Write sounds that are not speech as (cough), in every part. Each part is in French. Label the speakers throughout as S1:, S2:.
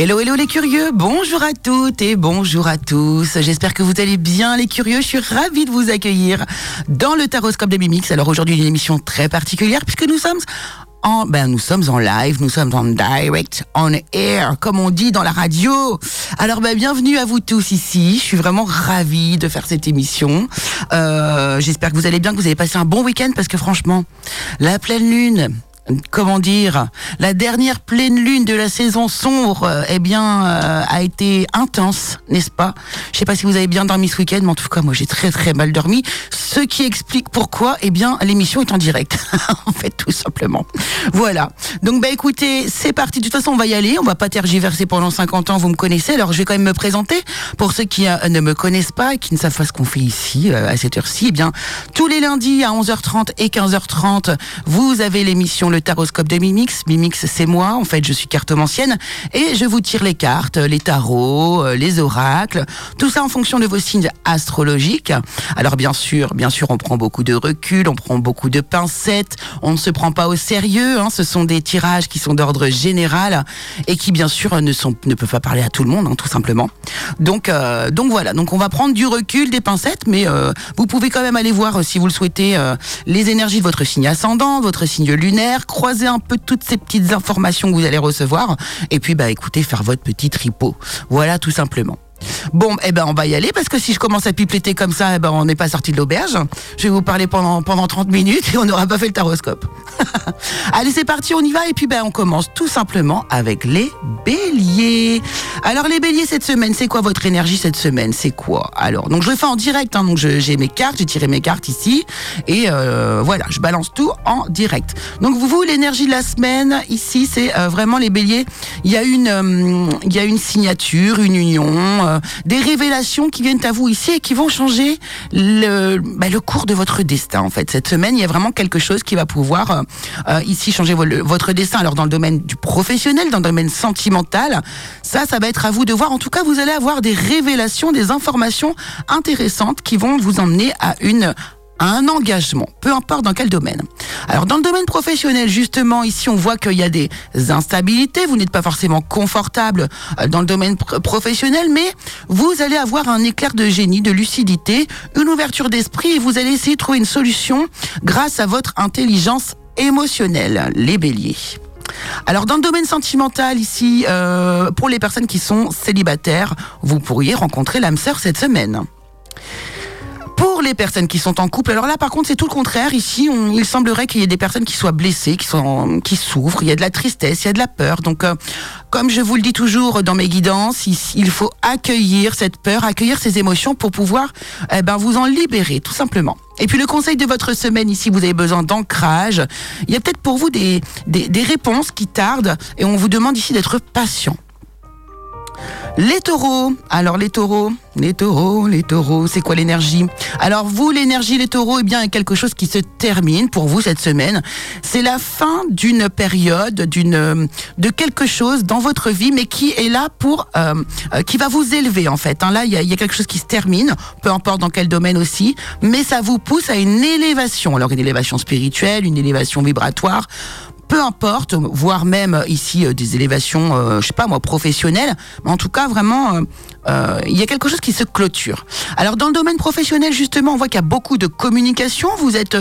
S1: Hello, hello les curieux, bonjour à toutes et bonjour à tous. J'espère que vous allez bien les curieux. Je suis ravie de vous accueillir dans le Taroscope de Mimix. Alors aujourd'hui une émission très particulière puisque nous sommes en, ben nous sommes en live, nous sommes en direct, on air, comme on dit dans la radio. Alors ben bienvenue à vous tous ici. Je suis vraiment ravie de faire cette émission. Euh, J'espère que vous allez bien, que vous avez passé un bon week-end parce que franchement, la pleine lune, comment dire, la dernière pleine lune de la saison sombre, euh, eh bien, euh, a été intense, n'est-ce pas? Je sais pas si vous avez bien dormi ce week-end, mais en tout cas, moi, j'ai très très mal dormi. Ce qui explique pourquoi, eh bien, l'émission est en direct. (laughs) en fait, tout simplement. Voilà. Donc, bah, écoutez, c'est parti. De toute façon, on va y aller. On va pas tergiverser pendant 50 ans. Vous me connaissez. Alors, je vais quand même me présenter pour ceux qui euh, ne me connaissent pas qui ne savent pas ce qu'on fait ici à cette heure-ci. Eh bien, tous les lundis à 11h30 et 15h30, vous avez l'émission Taroscope de Mimix. Mimix, c'est moi. En fait, je suis cartomancienne et je vous tire les cartes, les tarots, euh, les oracles, tout ça en fonction de vos signes astrologiques. Alors, bien sûr, bien sûr, on prend beaucoup de recul, on prend beaucoup de pincettes, on ne se prend pas au sérieux. Hein. Ce sont des tirages qui sont d'ordre général et qui, bien sûr, ne sont ne peuvent pas parler à tout le monde, hein, tout simplement. Donc, euh, donc voilà. Donc, on va prendre du recul, des pincettes, mais euh, vous pouvez quand même aller voir, euh, si vous le souhaitez, euh, les énergies de votre signe ascendant, votre signe lunaire, croiser un peu toutes ces petites informations que vous allez recevoir, et puis, bah, écoutez, faire votre petit tripot. Voilà, tout simplement. Bon, eh ben on va y aller parce que si je commence à pipléter comme ça, eh ben on n'est pas sorti de l'auberge. Je vais vous parler pendant pendant 30 minutes et on n'aura pas fait le taroscope. (laughs) Allez, c'est parti, on y va et puis ben on commence tout simplement avec les béliers. Alors les béliers cette semaine, c'est quoi votre énergie cette semaine? C'est quoi? Alors, donc je le fais en direct hein, donc j'ai mes cartes, j'ai tiré mes cartes ici et euh, voilà, je balance tout en direct. Donc vous, vous l'énergie de la semaine ici, c'est euh, vraiment les béliers, il y a une euh, il y a une signature, une union, euh, des révélations qui viennent à vous ici et qui vont changer le, bah, le cours de votre destin en fait. Cette semaine, il y a vraiment quelque chose qui va pouvoir euh, euh, ici changer votre destin. Alors dans le domaine du professionnel, dans le domaine sentimental, ça, ça va être à vous de voir. En tout cas, vous allez avoir des révélations, des informations intéressantes qui vont vous emmener à une un engagement, peu importe dans quel domaine. Alors dans le domaine professionnel, justement, ici on voit qu'il y a des instabilités, vous n'êtes pas forcément confortable euh, dans le domaine pr- professionnel, mais vous allez avoir un éclair de génie, de lucidité, une ouverture d'esprit et vous allez essayer de trouver une solution grâce à votre intelligence émotionnelle, les béliers. Alors dans le domaine sentimental ici, euh, pour les personnes qui sont célibataires, vous pourriez rencontrer l'âme sœur cette semaine. Pour les personnes qui sont en couple, alors là par contre c'est tout le contraire. Ici, on- il semblerait qu'il y ait des personnes qui soient blessées, qui sont, qui souffrent. Il y a de la tristesse, il y a de la peur. Donc, euh, comme je vous le dis toujours dans mes guidances, ici, il faut accueillir cette peur, accueillir ces émotions pour pouvoir, eh ben, vous en libérer, tout simplement. Et puis le conseil de votre semaine ici, vous avez besoin d'ancrage. Il y a peut-être pour vous des, des, des réponses qui tardent et on vous demande ici d'être patient. Les taureaux. Alors les taureaux, les taureaux, les taureaux, c'est quoi l'énergie? Alors vous, l'énergie, les taureaux, eh bien, quelque chose qui se termine pour vous cette semaine. C'est la fin d'une période, d'une, euh, de quelque chose dans votre vie, mais qui est là pour, euh, euh, qui va vous élever en fait. hein. Là, il y, y a quelque chose qui se termine, peu importe dans quel domaine aussi, mais ça vous pousse à une élévation. Alors une élévation spirituelle, une élévation vibratoire peu importe, voire même euh, ici euh, des élévations, euh, je sais pas moi, professionnelles, mais en tout cas vraiment, euh, il y a quelque chose qui se clôture. Alors dans le domaine professionnel justement, on voit qu'il y a beaucoup de communication, vous êtes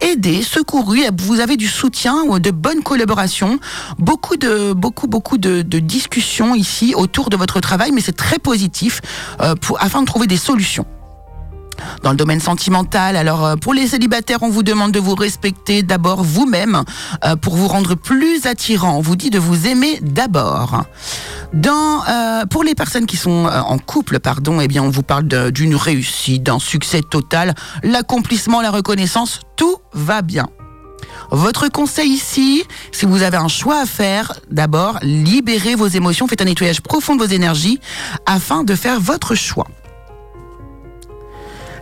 S1: aidé, secouru, vous avez du soutien, ou de bonnes collaborations, beaucoup de beaucoup beaucoup de, de discussions ici autour de votre travail, mais c'est très positif pour afin de trouver des solutions dans le domaine sentimental. Alors euh, pour les célibataires, on vous demande de vous respecter d'abord vous-même euh, pour vous rendre plus attirant. On vous dit de vous aimer d'abord. Dans euh, pour les personnes qui sont euh, en couple, pardon, eh bien on vous parle d'une réussite, d'un succès total, l'accomplissement, la reconnaissance, tout va bien. Votre conseil ici, si vous avez un choix à faire, d'abord, libérez vos émotions, faites un nettoyage profond de vos énergies afin de faire votre choix.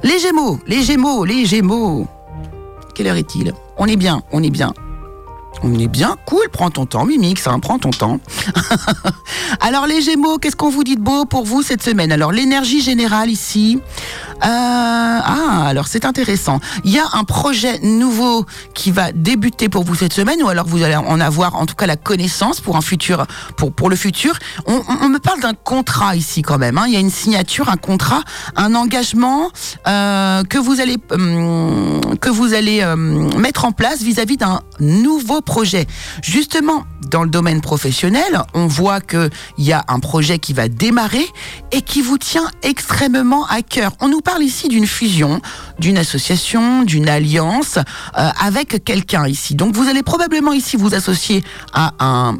S1: Les Gémeaux, les Gémeaux, les Gémeaux. Quelle heure est-il? On est bien, on est bien. On est bien, cool, prends ton temps, Mimix, hein, prends ton temps. (laughs) Alors les Gémeaux, qu'est-ce qu'on vous dit de beau pour vous cette semaine? Alors l'énergie générale ici, ah, alors c'est intéressant. Il y a un projet nouveau qui va débuter pour vous cette semaine, ou alors vous allez en avoir en tout cas la connaissance pour un futur, pour pour le futur. On, me parle d'un contrat ici quand même. Hein. Il y a une signature, un contrat, un engagement euh, que vous allez hum, que vous allez hum, mettre en place vis-à-vis d'un nouveau projet. Justement, dans le domaine professionnel, on voit que il y a un projet qui va démarrer et qui vous tient extrêmement à cœur. On ici d'une fusion, d'une association, d'une alliance euh, avec quelqu'un ici. Donc vous allez probablement ici vous associer à un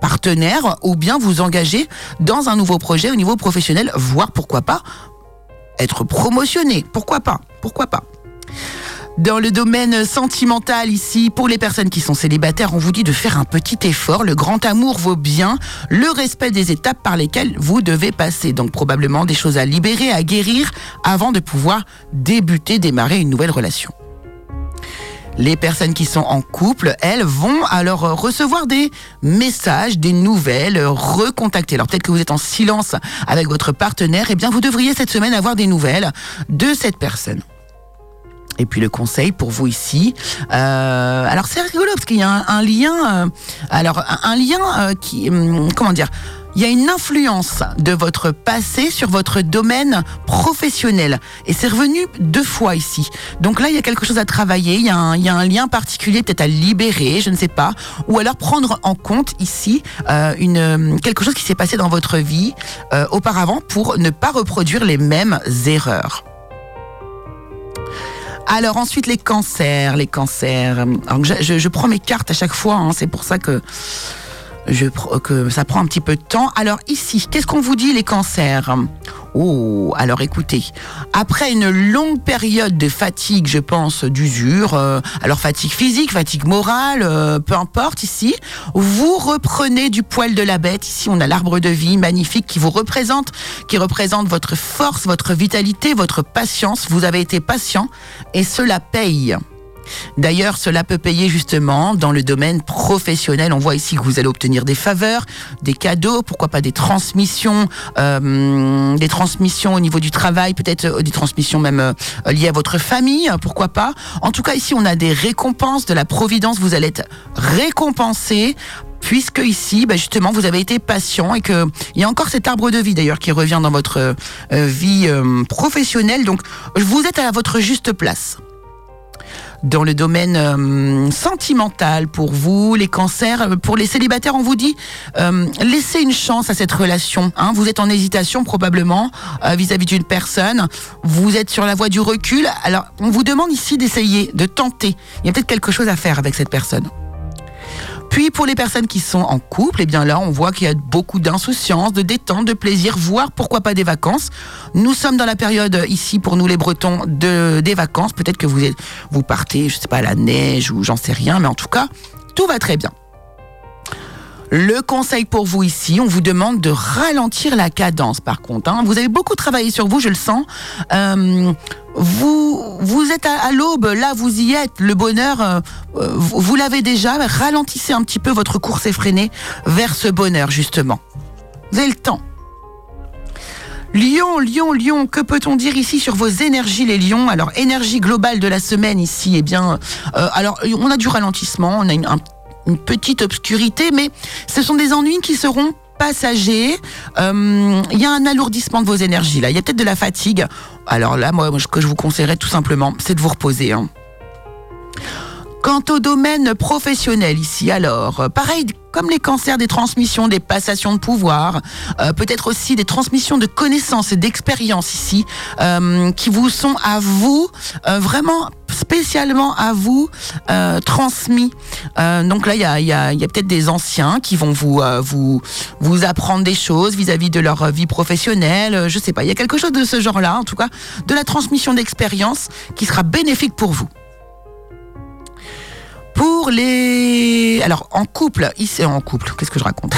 S1: partenaire ou bien vous engager dans un nouveau projet au niveau professionnel, voire pourquoi pas être promotionné. Pourquoi pas? Pourquoi pas? Dans le domaine sentimental ici, pour les personnes qui sont célibataires, on vous dit de faire un petit effort. Le grand amour vaut bien le respect des étapes par lesquelles vous devez passer. Donc probablement des choses à libérer, à guérir avant de pouvoir débuter, démarrer une nouvelle relation. Les personnes qui sont en couple, elles, vont alors recevoir des messages, des nouvelles, recontacter. Alors peut-être que vous êtes en silence avec votre partenaire, eh bien vous devriez cette semaine avoir des nouvelles de cette personne. Et puis le conseil pour vous ici. Euh, alors c'est rigolo parce qu'il y a un, lien. Euh, alors un, lien euh, qui, hum, comment dire, il y a une influence de votre passé sur votre domaine professionnel. Et c'est revenu deux fois ici. Donc là, il y a quelque chose à travailler, il y a un, lien particulier peut-être à libérer, je ne sais pas. Ou alors prendre en compte ici quelque chose qui s'est passé dans votre vie auparavant pour ne pas reproduire les mêmes erreurs. Alors ensuite les cancers, les cancers. je, prends mes cartes à chaque fois, hein, c'est pour ça que je, que ça prend un petit peu de temps. Alors ici, qu'est-ce qu'on vous dit les cancers? Oh, alors écoutez, après une longue période de fatigue, je pense, d'usure, euh, alors fatigue physique, fatigue morale, euh, peu importe ici, vous reprenez du poil de la bête. Ici, on a l'arbre de vie magnifique qui vous représente, qui représente votre force, votre vitalité, votre patience. Vous avez été patient et cela paye. D'ailleurs, cela peut payer justement dans le domaine professionnel. On voit ici que vous allez obtenir des faveurs, des cadeaux, pourquoi pas des transmissions, euh, des transmissions au niveau du travail, peut-être euh, des transmissions même euh, liées à votre famille, pourquoi pas. En tout cas, ici, on a des récompenses de la providence. Vous allez être récompensé puisque ici, bah, justement, vous avez été patient et que il y a encore cet arbre de vie d'ailleurs qui revient dans votre vie professionnelle. Donc, vous êtes à votre juste place dans le domaine euh, sentimental pour vous, les cancers, euh, pour les célibataires, on vous dit euh, laissez une chance à cette relation. Hein. Vous êtes en hésitation probablement vis-à-vis d'une personne. Vous êtes sur la voie du recul. Alors, on vous demande ici d'essayer, de tenter. Il y a peut-être quelque chose à faire avec cette personne. Puis pour les personnes qui sont en couple, eh bien là, on voit qu'il y a beaucoup d'insouciance, de détente, de plaisir, voire pourquoi pas des vacances. Nous sommes dans la période ici pour nous les Bretons de des vacances. Peut-être que vous êtes, vous partez, je sais pas, à la neige ou j'en sais rien, mais en tout cas, tout va très bien. Le conseil pour vous ici, on vous demande de ralentir la cadence par contre. Hein. Vous avez beaucoup travaillé sur vous, je le sens. Euh, vous, vous êtes à, l'aube, là vous y êtes, le bonheur, euh, euh, vous, l'avez déjà. Ralentissez un petit peu votre course effrénée vers ce bonheur justement. Vous avez le temps. Lion, Lion, Lion, que peut-on dire ici sur vos énergies les lions? Alors énergie globale de la semaine ici, eh bien, alors on a du ralentissement, on a une petite obscurité, mais ce sont des ennuis qui seront passagers. Euh, il y a un alourdissement de vos énergies là. Il y a peut-être de la fatigue. Alors là, moi, ce que je vous conseillerais tout simplement, c'est de vous reposer. Hein. Quant au domaine professionnel ici, alors, euh, pareil, comme les cancers des transmissions, des passations de pouvoir, euh, peut-être aussi des transmissions de connaissances et d'expériences ici, euh, qui vous sont à vous, vraiment spécialement à vous, transmis. donc là, il y a, y a, y a peut-être des anciens qui vont vous, vous, vous apprendre des choses vis-à-vis -vis de leur vie professionnelle, je sais pas, il y a quelque chose de ce genre-là, en tout cas, de la transmission d'expérience qui sera bénéfique pour vous. Pour les... Alors, en couple, ici, en couple, qu'est-ce que je raconte?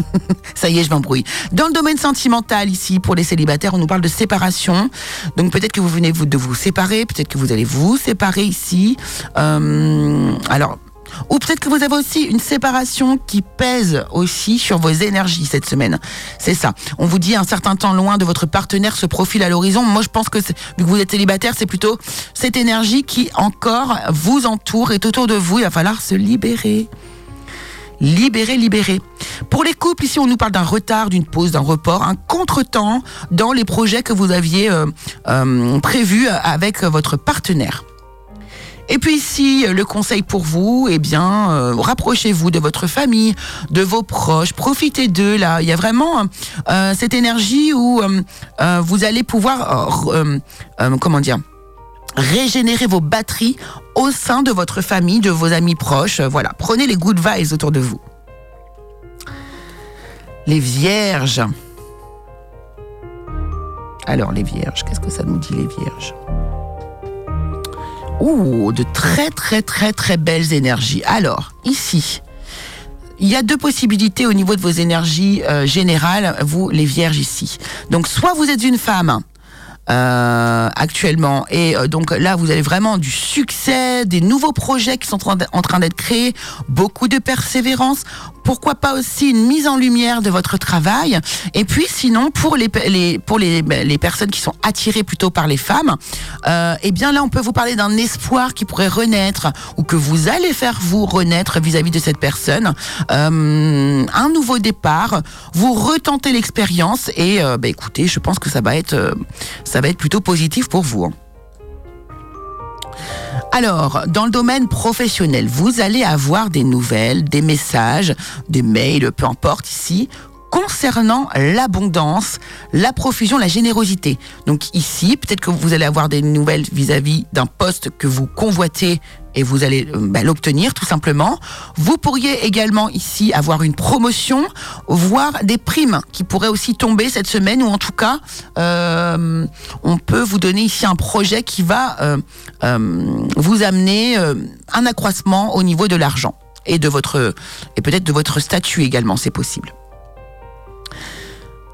S1: (laughs) Ça y est, je m'embrouille. Dans le domaine sentimental, ici, pour les célibataires, on nous parle de séparation. Donc peut-être que vous venez de vous séparer, peut-être que vous allez vous séparer ici. Euh, alors, Ou peut-être que vous avez aussi une séparation qui pèse aussi sur vos énergies cette semaine. C'est ça. On vous dit un certain temps loin de votre partenaire se profile à l'horizon. Moi, je pense que vu que vous êtes célibataire, c'est plutôt cette énergie qui encore vous entoure, est autour de vous. Il va falloir se libérer. Libérer, libérer. Pour les couples, ici, on nous parle d'un retard, d'une pause, d'un report, un contretemps dans les projets que vous aviez euh, euh, prévus avec votre partenaire. Et puis ici, le conseil pour vous, eh bien, euh, rapprochez-vous de votre famille, de vos proches, profitez d'eux. Là, il y a vraiment euh, cette énergie où euh, vous allez pouvoir, comment dire, régénérer vos batteries au sein de votre famille, de vos amis proches. Voilà, prenez les good vibes autour de vous. Les vierges. Alors les vierges, qu'est-ce que ça nous dit les vierges? Ouh, de très très très très belles énergies. Alors, ici, il y a deux possibilités au niveau de vos énergies euh, générales, vous les vierges ici. Donc, soit vous êtes une femme euh, actuellement. Et euh, donc là, vous avez vraiment du succès, des nouveaux projets qui sont en train d'être créés, beaucoup de persévérance. Pourquoi pas aussi une mise en lumière de votre travail Et puis sinon, pour les, les pour les, ben, les personnes qui sont attirées plutôt par les femmes, euh, eh bien là, on peut vous parler d'un espoir qui pourrait renaître ou que vous allez faire vous renaître vis-à-vis de cette personne. Euh, un nouveau départ, vous retentez l'expérience et euh, ben, écoutez, je pense que ça va être euh, va être plutôt positif pour vous. Hein. Alors, dans le domaine professionnel, vous allez avoir des nouvelles, des messages, des mails, peu importe ici, concernant l'abondance, la profusion, la générosité. Donc ici, peut-être que vous allez avoir des nouvelles vis-à-vis d'un poste que vous convoitez et vous allez euh, bah, l'obtenir tout simplement. Vous pourriez également ici avoir une promotion, voire des primes qui pourraient aussi tomber cette semaine ou en tout cas, euh, on peut vous donner ici un projet qui va euh, vous amener un accroissement au niveau de l'argent et et peut-être de votre statut également, c'est possible.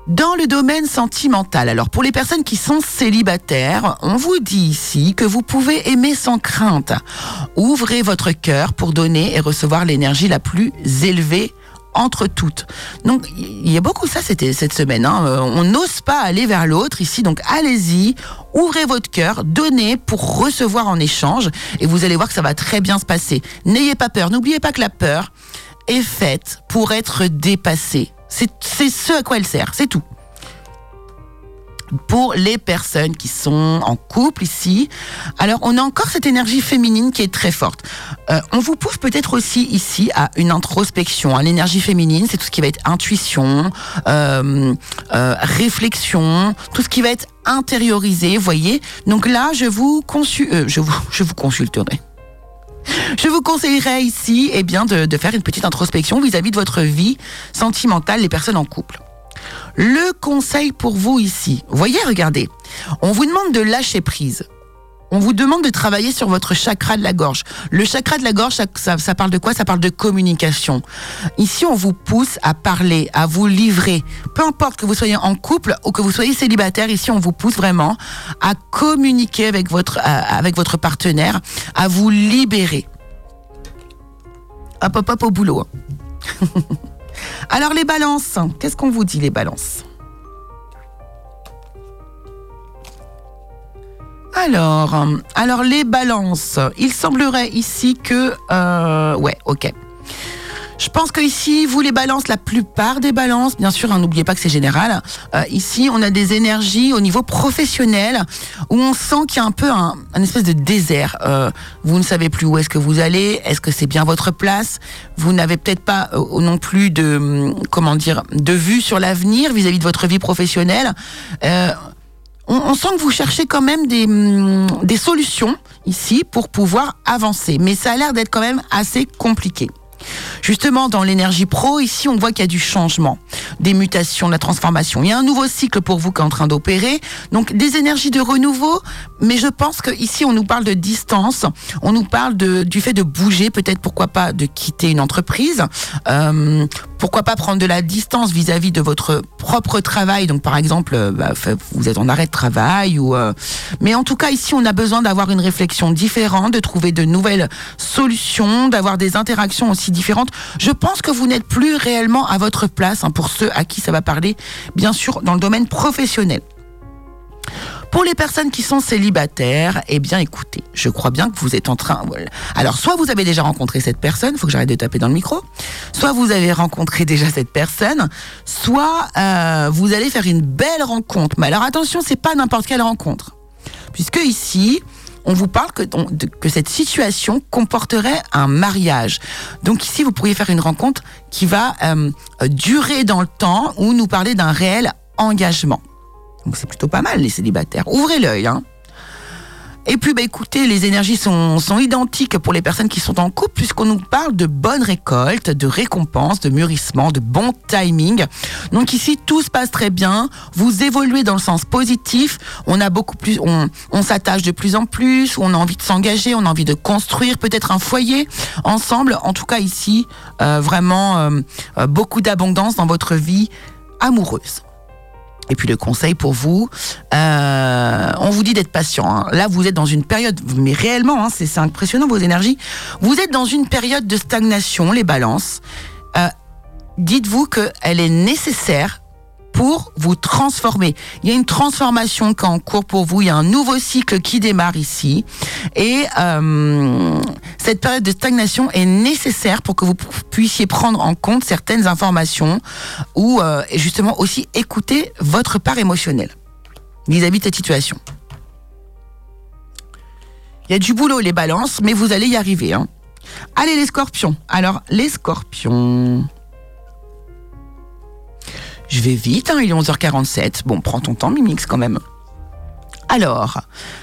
S1: Dans le domaine sentimental, alors pour les personnes qui sont célibataires, on vous dit ici que vous pouvez aimer sans crainte. Ouvrez votre cœur pour donner et recevoir l'énergie la plus élevée entre toutes. Donc il y a beaucoup ça cette semaine. Hein. Euh, on n'ose pas aller vers l'autre ici, donc allez-y, ouvrez votre cœur, donnez pour recevoir en échange, et vous allez voir que ça va très bien se passer. N'ayez pas peur. N'oubliez pas que la peur est faite pour être dépassée. C'est ce à quoi elle sert, c'est tout. Pour les personnes qui sont en couple ici, alors on a encore cette énergie féminine qui est très forte. Euh, on vous pousse peut-être aussi ici à une introspection. L'énergie féminine, c'est tout ce qui va être intuition, euh, euh, réflexion, tout ce qui va être intériorisé, voyez. Donc là, je vous, je vous, je vous consulterai. Je vous conseillerais ici eh bien, de, faire une petite introspection vis-à-vis de votre vie sentimentale, les personnes en couple. Le conseil pour vous ici, voyez, regardez, on vous demande de lâcher prise. On vous demande de travailler sur votre chakra de la gorge. Le chakra de la gorge, ça, ça, parle de quoi? Ça parle de communication. Ici, on vous pousse à parler, à vous livrer. Peu importe que vous soyez en couple ou que vous soyez célibataire, ici, on vous pousse vraiment à communiquer avec votre, avec votre partenaire, à vous libérer. Hop, hop, hop au boulot. (laughs) Alors les balances, qu'est-ce qu'on vous dit les balances? Alors, euh, alors les balances. Il semblerait ici que, euh, ouais, ok. Je pense que ici, vous les balances, la plupart des balances, bien sûr, hein, n'oubliez pas que c'est général. Euh, ici, on a des énergies au niveau professionnel où on sent qu'il y a un peu un, espèce de désert. vous ne savez plus où est-ce que vous allez, est-ce que c'est bien votre place? Vous n'avez peut-être pas non plus de, hum, comment dire, de vue sur l'avenir vis-à-vis de votre vie professionnelle on, sent que vous cherchez quand même des, hum, des solutions ici pour pouvoir avancer. Mais ça a l'air d'être quand même assez compliqué. Justement, dans l'énergie pro, ici, on voit qu'il y a du changement, des mutations, de la transformation. Il y a un nouveau cycle pour vous qui est en train d'opérer. Donc, des énergies de renouveau. Mais je pense que ici, on nous parle de distance. On nous parle de, du fait de bouger, peut-être pourquoi pas de quitter une entreprise. Euh, pourquoi pas prendre de la distance vis-à-vis de votre propre travail? Donc par exemple, euh, bah, vous êtes en arrêt de travail ou. Euh, mais en tout cas ici, on a besoin d'avoir une réflexion différente, de trouver de nouvelles solutions, d'avoir des interactions aussi différentes. Je pense que vous n'êtes plus réellement à votre place hein, pour ceux à qui ça va parler, bien sûr, dans le domaine professionnel. Pour les personnes qui sont célibataires, eh bien écoutez, je crois bien que vous êtes en train... Alors soit vous avez déjà rencontré cette personne, faut que j'arrête de taper dans le micro, soit vous avez rencontré (laughs) déjà cette personne, soit euh, vous allez faire une belle rencontre. Mais alors attention, c'est pas n'importe quelle rencontre. Puisque ici, on vous parle que, que cette situation comporterait un mariage. Donc ici, vous pourriez faire une rencontre qui va euh, durer dans le temps ou nous parler d'un réel engagement. Donc c'est plutôt pas mal les célibataires. Ouvrez l'œil. Hein. Et puis, bah, écoutez, les énergies sont, identiques pour les personnes qui sont en couple, puisqu'on nous parle de bonnes récoltes, de récompenses, de mûrissement, de bon timing. Donc ici, tout se passe très bien. Vous évoluez dans le sens positif. On a beaucoup plus, on s'attache de plus en plus. On a envie de s'engager, on a envie de construire peut-être un foyer ensemble. En tout cas, ici, euh, vraiment euh, euh, beaucoup d'abondance dans votre vie amoureuse. Et puis le conseil pour vous, euh, on vous dit d'être patient. Hein. Là, vous êtes dans une période, mais réellement, hein, c'est impressionnant vos énergies. Vous êtes dans une période de stagnation, les balances. Euh, Dites-vous qu'elle est nécessaire pour vous transformer. Il y a une transformation qui est en cours pour vous, il y a un nouveau cycle qui démarre ici. Et euh, cette période de stagnation est nécessaire pour que vous puissiez prendre en compte certaines informations ou euh, justement aussi écouter votre part émotionnelle vis-à-vis de cette situation. Il y a du boulot, les balances, mais vous allez y arriver. Hein. Allez, les scorpions. Alors, les scorpions. Je vais vite, hein, il est 11h47. Bon, prends ton temps, Mimix, quand même. Alors,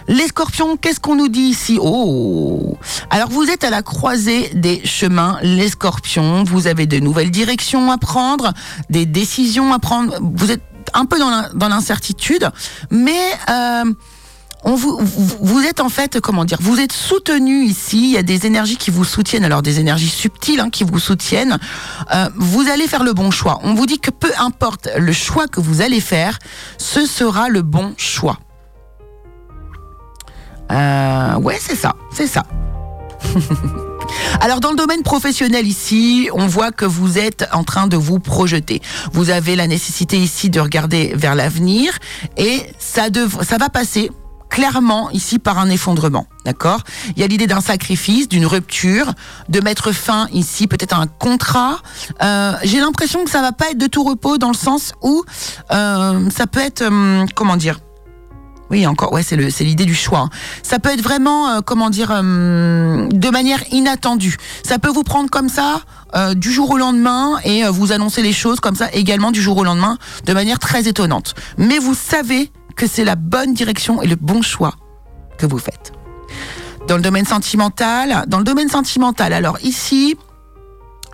S1: les scorpions, qu'est-ce qu'on nous dit ici? Oh Alors, vous êtes à la croisée des chemins, les scorpions. Vous avez de nouvelles directions à prendre, des décisions à prendre. Vous êtes un peu dans l'incertitude, mais... Euh, vous êtes en fait, comment dire, vous êtes soutenu ici. Il y a des énergies qui vous soutiennent, alors des énergies subtiles hein, qui vous soutiennent. Euh, vous allez faire le bon choix. On vous dit que peu importe le choix que vous allez faire, ce sera le bon choix. Euh, ouais, c'est ça, c'est ça. (laughs) Alors dans le domaine professionnel ici, on voit que vous êtes en train de vous projeter. Vous avez la nécessité ici de regarder vers l'avenir et ça, ça va passer clairement ici par un effondrement, d'accord? Il y a l'idée d'un sacrifice, d'une rupture, de mettre fin ici peut-être à un contrat. Euh, J'ai l'impression que ça va pas être de tout repos dans le sens où euh, ça peut être, euh, comment dire? Oui, encore, ouais, c'est l'idée du choix. Hein. Ça peut être vraiment, comment dire, de manière inattendue. Ça peut vous prendre comme ça du jour au lendemain et vous annoncer les choses comme ça également du jour au lendemain de manière très étonnante. Mais vous savez que c'est la bonne direction et le bon choix que vous faites. Dans le domaine sentimental, dans le domaine sentimental, alors ici,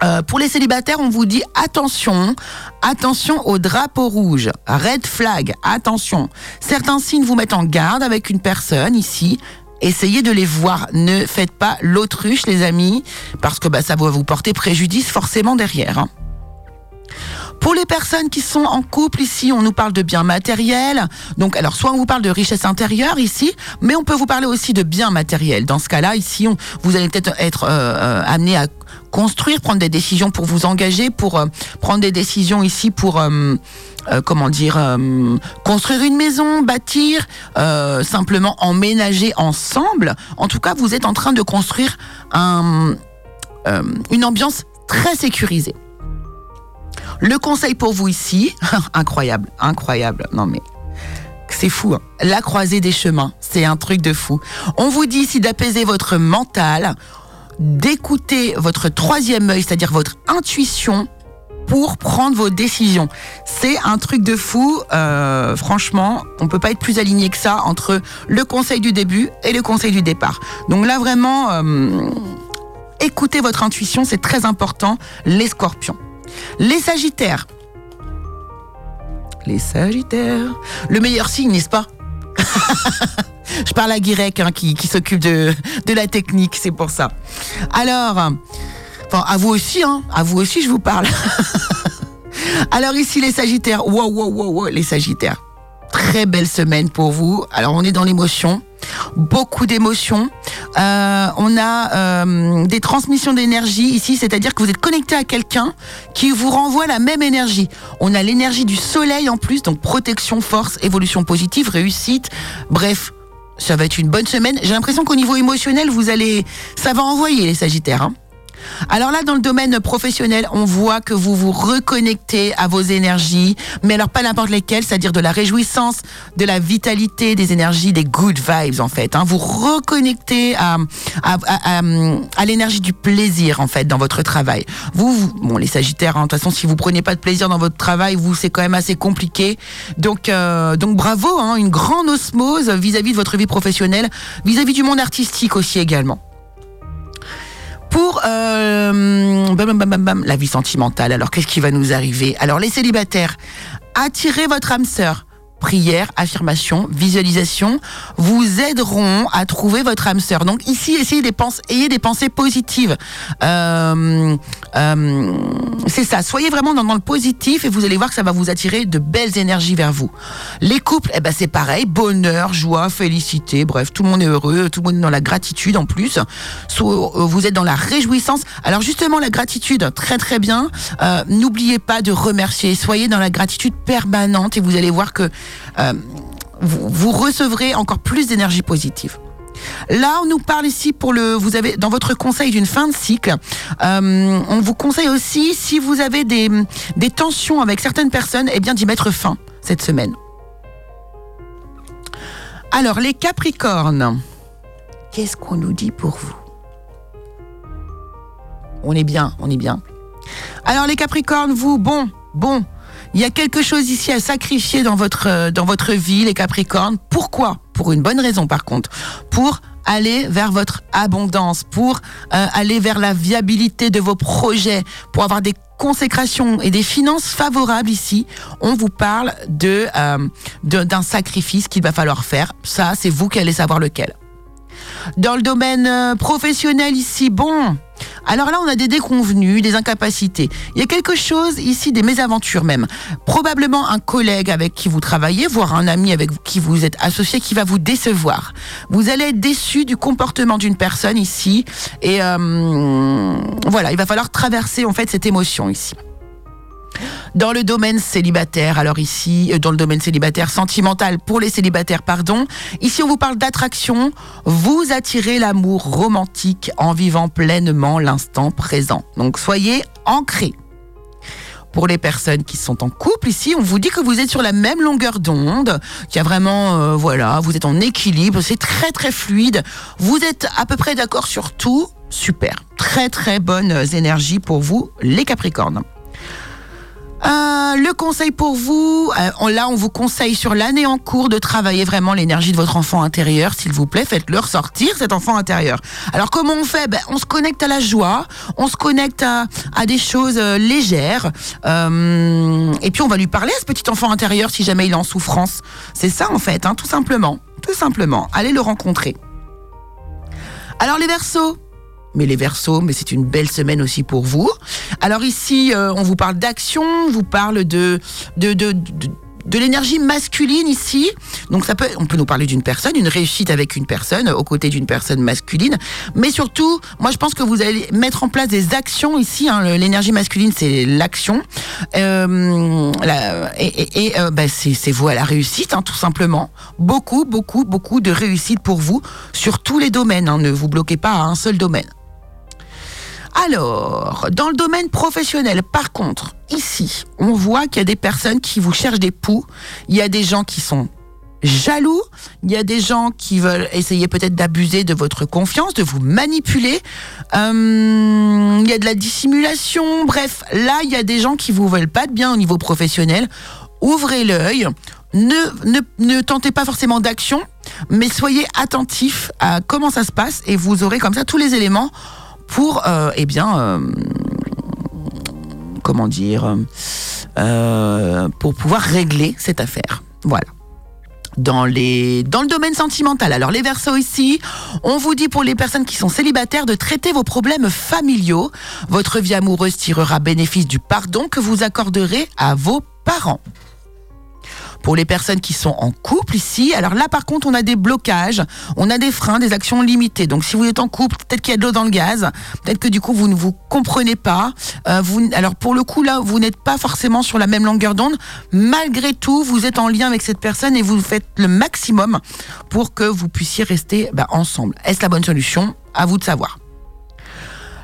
S1: euh, pour les célibataires, on vous dit attention, attention au drapeau rouge, red flag, attention. Certains signes vous mettent en garde avec une personne ici. Essayez de les voir. Ne faites pas l'autruche, les amis, parce que bah, ça va vous porter préjudice forcément derrière. Hein. Pour les personnes qui sont en couple ici, on nous parle de biens matériels. Donc, alors, soit on vous parle de richesse intérieure ici, mais on peut vous parler aussi de biens matériels. Dans ce cas-là, ici, vous allez peut-être être, euh, euh, amené à construire, prendre des décisions pour vous engager, pour euh, prendre des décisions ici pour comment dire construire une maison, bâtir, simplement emménager ensemble. En tout cas, vous êtes en train de construire un, une ambiance très sécurisée. Le conseil pour vous ici, (laughs) incroyable, incroyable. Non mais c'est fou. Hein. La croisée des chemins, c'est un truc de fou. On vous dit ici d'apaiser votre mental, d'écouter votre troisième œil, c'est-à-dire votre intuition pour prendre vos décisions. C'est un truc de fou. Euh, franchement, on peut pas être plus aligné que ça entre le conseil du début et le conseil du départ. Donc là, vraiment, euh, écoutez votre intuition, c'est très important. Les scorpions. Les Sagittaires. Les Sagittaires. Le meilleur signe, n'est-ce pas? (laughs) Je parle à Guirec hein, qui, s'occupe de, la technique, c'est pour ça. Alors, à vous aussi, hein. À vous aussi, je vous parle. (laughs) Alors ici, les Sagittaires. Wow, wow, wow, wow, les Sagittaires. Très belle semaine pour vous. Alors, on est dans l'émotion beaucoup d'émotions. Euh, on a euh, des transmissions d'énergie ici, c'est-à-dire que vous êtes connecté à quelqu'un qui vous renvoie la même énergie. On a l'énergie du soleil en plus, donc protection, force, évolution positive, réussite. Bref, ça va être une bonne semaine. J'ai l'impression qu'au niveau émotionnel, vous allez, ça va envoyer les Sagittaires. Hein. Alors là, dans le domaine professionnel, on voit que vous vous reconnectez à vos énergies, mais alors pas n'importe lesquelles, c'est-à-dire de la réjouissance, de la vitalité, des énergies, des good vibes en fait. Hein. Vous reconnectez à, à, l'énergie du plaisir en fait dans votre travail. Vous, bon les Sagittaires, hein, de toute façon, si vous prenez pas de plaisir dans votre travail, vous c'est quand même assez compliqué. Donc euh, donc bravo, hein, une grande osmose vis-à-vis de votre vie professionnelle, vis à -vis du monde artistique aussi également pour euh, la vie sentimentale. Alors qu'est-ce qui va nous arriver? Alors les célibataires, attirez votre âme sœur prière, affirmation, visualisation vous aideront à trouver votre âme sœur. Donc ici, essayez des pensées, ayez des pensées positives. Euh, euh, c'est ça. Soyez vraiment dans, le positif et vous allez voir que ça va vous attirer de belles énergies vers vous. Les couples, eh ben c'est pareil, bonheur, joie, félicité. Bref, tout le monde est heureux, tout le monde est dans la gratitude en plus. Euh, vous êtes dans la réjouissance. Alors justement, la gratitude, très très bien. N'oubliez pas de remercier. Soyez dans la gratitude permanente et vous allez voir que euh, vous, recevrez encore plus d'énergie positive. Là, on nous parle ici pour le. Vous avez dans votre conseil d'une fin de cycle. Euh, on vous conseille aussi, si vous avez des, des tensions avec certaines personnes, eh bien d'y mettre fin cette semaine. Alors, les Capricornes, qu'est-ce qu'on nous dit pour vous? On est bien, on est bien. Alors, les Capricornes, vous, bon, bon, il y a quelque chose ici à sacrifier dans votre, euh, dans votre vie, les Capricornes. Pourquoi? Pour une bonne raison, par contre. Pour aller vers votre abondance, pour euh, aller vers la viabilité de vos projets, pour avoir des consécrations et des finances favorables ici, on vous parle de euh, d'un sacrifice qu'il va falloir faire. Ça, c'est vous qui allez savoir lequel. Dans le domaine professionnel ici, bon, alors là, on a des déconvenus, des incapacités. Il y a quelque chose ici, des mésaventures même. Probablement un collègue avec qui vous travaillez, voire un ami avec qui vous êtes associé, qui va vous décevoir. Vous allez être déçu du comportement d'une personne ici. Et euh, voilà, il va falloir traverser en fait cette émotion ici. Dans le domaine célibataire, alors ici, euh, dans le domaine célibataire sentimental pour les célibataires, pardon, ici on vous parle d'attraction, vous attirez l'amour romantique en vivant pleinement l'instant présent. Donc soyez ancrés. Pour les personnes qui sont en couple, ici, on vous dit que vous êtes sur la même longueur d'onde, qu'il y a vraiment, euh, voilà, vous êtes en équilibre, c'est très très fluide, vous êtes à peu près d'accord sur tout, super. Très très bonnes énergies pour vous, les Capricornes. Euh, le conseil pour vous, euh, là on vous conseille sur l'année en cours de travailler vraiment l'énergie de votre enfant intérieur, s'il vous plaît, faites-le ressortir cet enfant intérieur. Alors comment on fait? Ben, On se connecte à la joie, on se connecte à, des choses euh, légères, et puis on va lui parler à ce petit enfant intérieur si jamais il est en souffrance. C'est ça en fait, hein, tout simplement, tout simplement. Allez le rencontrer. Alors les versos, mais les versos, mais c'est une belle semaine aussi pour vous. Alors ici, euh, on vous parle d'action, on vous parle de, de, de, de l'énergie masculine ici. Donc ça peut, on peut nous parler d'une personne, une réussite avec une personne, aux côtés d'une personne masculine. Mais surtout, moi je pense que vous allez mettre en place des actions ici. Hein. L'énergie masculine, c'est l'action. Euh, et, euh, bah, c'est vous à la réussite, hein, tout simplement. Beaucoup, beaucoup, beaucoup de réussite pour vous sur tous les domaines. Hein. Ne vous bloquez pas à un seul domaine. Alors, dans le domaine professionnel, par contre, ici, on voit qu'il y a des personnes qui vous cherchent des poux. Il y a des gens qui sont jaloux. Il y a des gens qui veulent essayer peut-être d'abuser de votre confiance, de vous manipuler. Euh, il y a de la dissimulation. Bref, là, il y a des gens qui vous veulent pas de bien au niveau professionnel. Ouvrez l'œil. Ne, ne, ne tentez pas forcément d'action, mais soyez attentif à comment ça se passe et vous aurez comme ça tous les éléments pour, euh, eh euh, comment dire, euh, pour pouvoir régler cette affaire. Voilà. dans dans le domaine sentimental. Alors les versos ici, on vous dit pour les personnes qui sont célibataires de traiter vos problèmes familiaux. Votre vie amoureuse tirera bénéfice du pardon que vous accorderez à vos parents. Pour les personnes qui sont en couple ici, alors là par contre on a des blocages, on a des freins, des actions limitées. Donc si vous êtes en couple, peut-être qu'il y a de l'eau dans le gaz, peut-être que du coup vous ne vous comprenez pas. Euh, vous, alors pour le coup là, vous n'êtes pas forcément sur la même longueur d'onde. Malgré tout, vous êtes en lien avec cette personne et vous faites le maximum pour que vous puissiez rester bah, ensemble. Est-ce la bonne solution? À vous de savoir.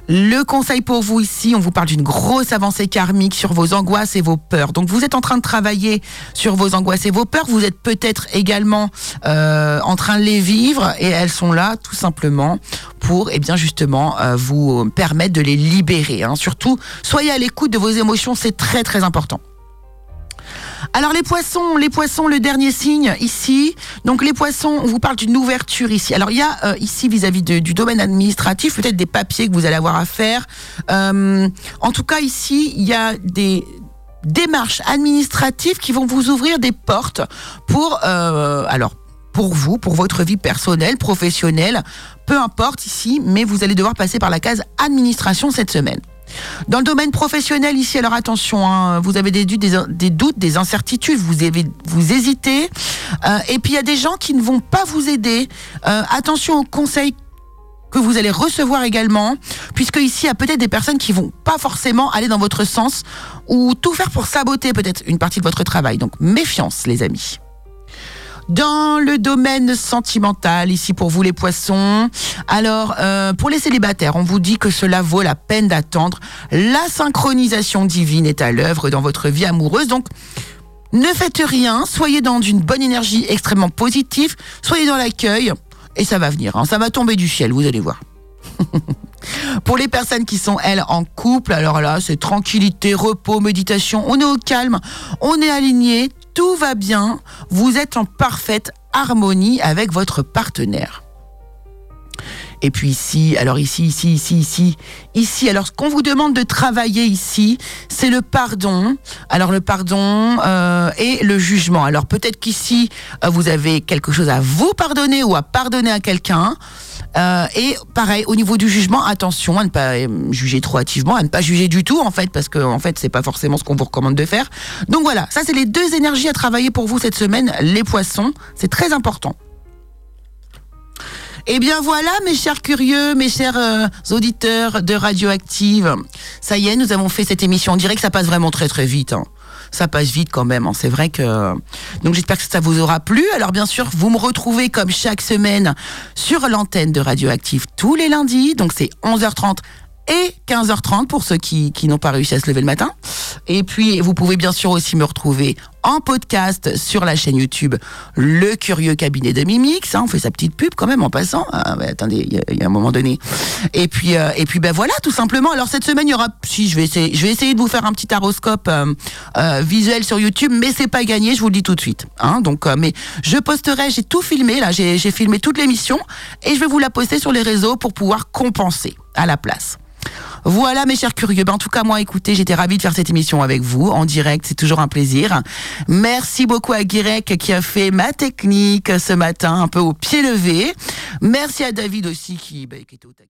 S1: Le conseil pour vous ici, on vous parle d'une grosse avancée karmique sur vos angoisses et vos peurs. Donc vous êtes en train de travailler sur vos angoisses et vos peurs. Vous êtes peut-être également euh, en train de les vivre et elles sont là tout simplement pour, eh bien justement, euh, vous permettre de les libérer. Hein. Surtout, soyez à l'écoute de vos émotions, c'est très très important. Alors les poissons, les poissons, le dernier signe ici. Donc les poissons, on vous parle d'une ouverture ici. Alors il y a euh, ici vis-à-vis du domaine administratif peut-être des papiers que vous allez avoir à faire. Euh, en tout cas ici, il y a des démarches administratives qui vont vous ouvrir des portes pour euh, alors pour vous, pour votre vie personnelle, professionnelle, peu importe ici, mais vous allez devoir passer par la case administration cette semaine. Dans le domaine professionnel ici, alors attention, hein, vous avez des, des, doutes, des incertitudes, vous, hésitez, euh, et puis il y a des gens qui ne vont pas vous aider. Euh, attention aux conseils que vous allez recevoir également, puisque ici il y a peut-être des personnes qui vont pas forcément aller dans votre sens ou tout faire pour saboter peut-être une partie de votre travail. Donc méfiance, les amis. Dans le domaine sentimental, ici pour vous les poissons, alors euh, pour les célibataires, on vous dit que cela vaut la peine d'attendre. La synchronisation divine est à l'œuvre dans votre vie amoureuse, donc ne faites rien, soyez dans une bonne énergie extrêmement positive, soyez dans l'accueil, et ça va venir, hein. ça va tomber du ciel, vous allez voir. (laughs) Pour les personnes qui sont, elles, en couple, alors là, c'est tranquillité, repos, méditation, on est au calme, on est aligné, tout va bien, vous êtes en parfaite harmonie avec votre partenaire. Et puis ici, alors ici, ici, ici, ici, ici. Alors ce qu'on vous demande de travailler ici, c'est le pardon. Alors le pardon euh, et le jugement. Alors peut-être qu'ici, euh, vous avez quelque chose à vous pardonner ou à pardonner à quelqu'un. Euh, et pareil, au niveau du jugement, attention à ne pas euh, juger trop hâtivement, à ne pas juger du tout en fait, parce que en fait c'est pas forcément ce qu'on vous recommande de faire. Donc voilà, ça c'est les deux énergies à travailler pour vous cette semaine, les poissons, c'est très important. Eh bien voilà, mes chers curieux, mes chers euh, auditeurs de Radioactive. Ça y est, nous avons fait cette émission. On dirait que ça passe vraiment très très vite. Hein ça passe vite quand même. Hein. C'est vrai que. Donc j'espère que ça vous aura plu. Alors bien sûr, vous me retrouvez comme chaque semaine sur l'antenne de Radioactive tous les lundis. Donc c'est 11h30 et 15h30 pour ceux qui, qui n'ont pas réussi à se lever le matin. Et puis, vous pouvez bien sûr aussi me retrouver en podcast sur la chaîne YouTube Le Curieux Cabinet de Mimix. Hein, on fait sa petite pub quand même en passant. Ah, attendez, il y, a un moment donné. Et puis, euh, et puis ben voilà, tout simplement. Alors cette semaine, il y aura, si je vais essayer, je vais essayer de vous faire un petit horoscope euh, euh, visuel sur YouTube, mais c'est pas gagné, je vous le dis tout de suite. Hein, donc, mais je posterai, j'ai tout filmé là, j'ai filmé toute l'émission et je vais vous la poster sur les réseaux pour pouvoir compenser à la place. Voilà mes chers curieux. Ben, en tout cas, moi, écoutez, j'étais ravie de faire cette émission avec vous en direct. C'est toujours un plaisir. Merci beaucoup à Guirec qui a fait ma technique ce matin, un peu au pied levé. Merci à David aussi qui, ben, qui était au taquet.